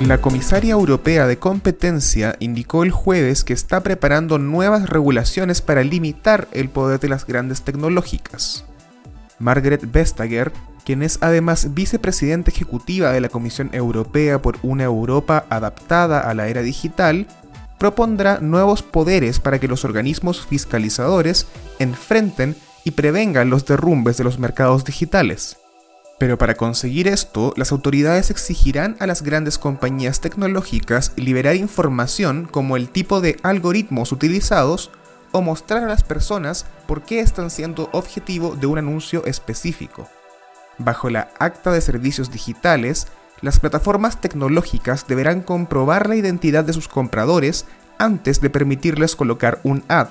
La comisaria europea de competencia indicó el jueves que está preparando nuevas regulaciones para limitar el poder de las grandes tecnológicas. Margaret Vestager, quien es además vicepresidenta ejecutiva de la Comisión Europea por una Europa adaptada a la era digital, propondrá nuevos poderes para que los organismos fiscalizadores enfrenten y prevengan los derrumbes de los mercados digitales. Pero para conseguir esto, las autoridades exigirán a las grandes compañías tecnológicas liberar información como el tipo de algoritmos utilizados o mostrar a las personas por qué están siendo objetivo de un anuncio específico. Bajo la Acta de Servicios Digitales, las plataformas tecnológicas deberán comprobar la identidad de sus compradores antes de permitirles colocar un ad.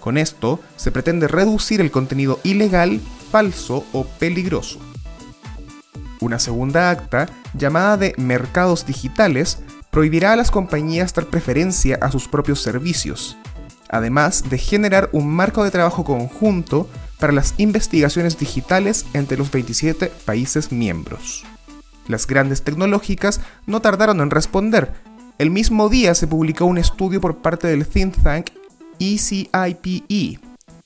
Con esto, se pretende reducir el contenido ilegal, falso o peligroso. Una segunda acta, llamada de mercados digitales, prohibirá a las compañías dar preferencia a sus propios servicios, además de generar un marco de trabajo conjunto para las investigaciones digitales entre los 27 países miembros. Las grandes tecnológicas no tardaron en responder. El mismo día se publicó un estudio por parte del think tank ECIPE, e,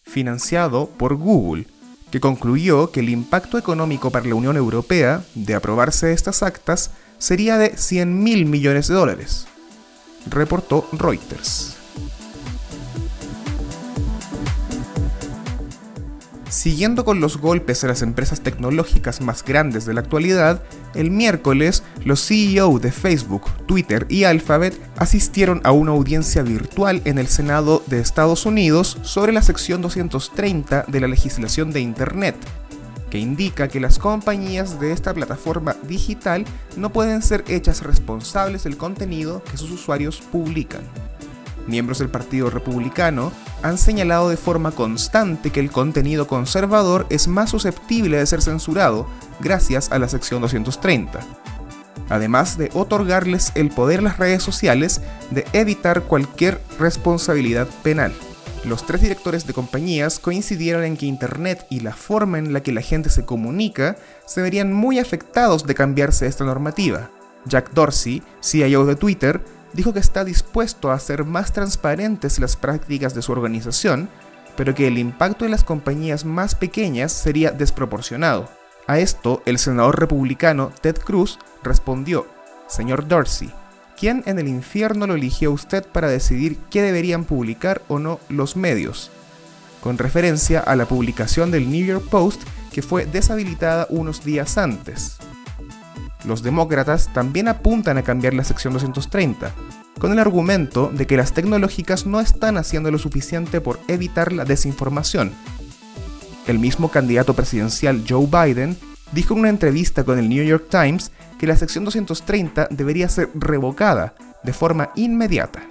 financiado por Google, que concluyó que el impacto económico para la Unión Europea de aprobarse estas actas sería de 100 mil millones de dólares, reportó Reuters. Siguiendo con los golpes a las empresas tecnológicas más grandes de la actualidad, el miércoles los CEO de Facebook, Twitter y Alphabet asistieron a una audiencia virtual en el Senado de Estados Unidos sobre la sección 230 de la legislación de Internet, que indica que las compañías de esta plataforma digital no pueden ser hechas responsables del contenido que sus usuarios publican miembros del Partido Republicano, han señalado de forma constante que el contenido conservador es más susceptible de ser censurado gracias a la sección 230, además de otorgarles el poder a las redes sociales de evitar cualquier responsabilidad penal. Los tres directores de compañías coincidieron en que Internet y la forma en la que la gente se comunica se verían muy afectados de cambiarse esta normativa. Jack Dorsey, CIO de Twitter, dijo que está dispuesto a hacer más transparentes las prácticas de su organización, pero que el impacto en las compañías más pequeñas sería desproporcionado. A esto, el senador republicano Ted Cruz respondió, Señor Dorsey, ¿quién en el infierno lo eligió usted para decidir qué deberían publicar o no los medios? Con referencia a la publicación del New York Post que fue deshabilitada unos días antes. Los demócratas también apuntan a cambiar la sección 230, con el argumento de que las tecnológicas no están haciendo lo suficiente por evitar la desinformación. El mismo candidato presidencial Joe Biden dijo en una entrevista con el New York Times que la sección 230 debería ser revocada de forma inmediata.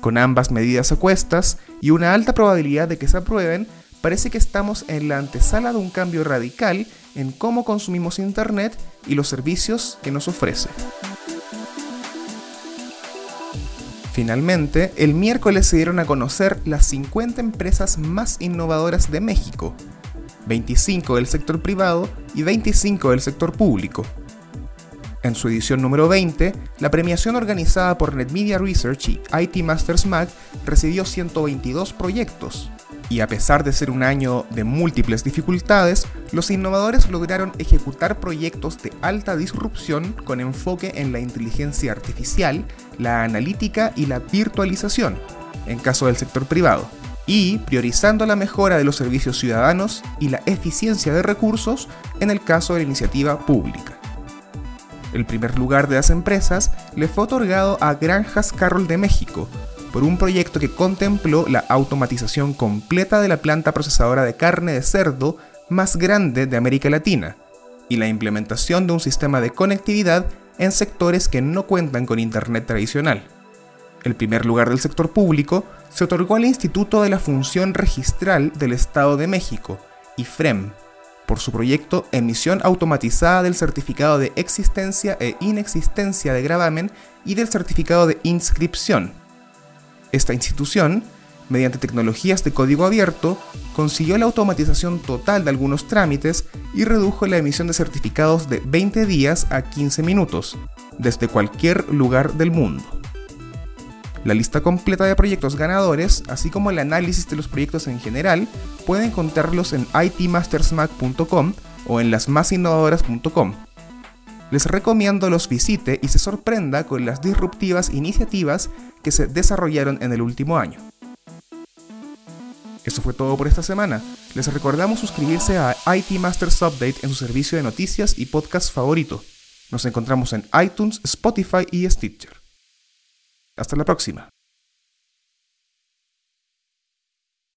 Con ambas medidas a cuestas y una alta probabilidad de que se aprueben, parece que estamos en la antesala de un cambio radical en cómo consumimos Internet y los servicios que nos ofrece. Finalmente, el miércoles se dieron a conocer las 50 empresas más innovadoras de México, 25 del sector privado y 25 del sector público. En su edición número 20, la premiación organizada por NetMedia Research y IT Masters Mag recibió 122 proyectos, y a pesar de ser un año de múltiples dificultades, los innovadores lograron ejecutar proyectos de alta disrupción con enfoque en la inteligencia artificial, la analítica y la virtualización, en caso del sector privado, y priorizando la mejora de los servicios ciudadanos y la eficiencia de recursos en el caso de la iniciativa pública. El primer lugar de las empresas le fue otorgado a Granjas Carroll de México, por un proyecto que contempló la automatización completa de la planta procesadora de carne de cerdo más grande de América Latina y la implementación de un sistema de conectividad en sectores que no cuentan con Internet tradicional. El primer lugar del sector público se otorgó al Instituto de la Función Registral del Estado de México, IFREM, por su proyecto Emisión automatizada del certificado de existencia e inexistencia de gravamen y del certificado de inscripción. Esta institución, mediante tecnologías de código abierto, consiguió la automatización total de algunos trámites y redujo la emisión de certificados de 20 días a 15 minutos, desde cualquier lugar del mundo. La lista completa de proyectos ganadores, así como el análisis de los proyectos en general, pueden encontrarlos en itmastersmac.com o en lasmasinnovadoras.com. Les recomiendo los visite y se sorprenda con las disruptivas iniciativas que se desarrollaron en el último año. Eso fue todo por esta semana. Les recordamos suscribirse a IT Masters Update en su servicio de noticias y podcast favorito. Nos encontramos en iTunes, Spotify y Stitcher. Hasta la próxima.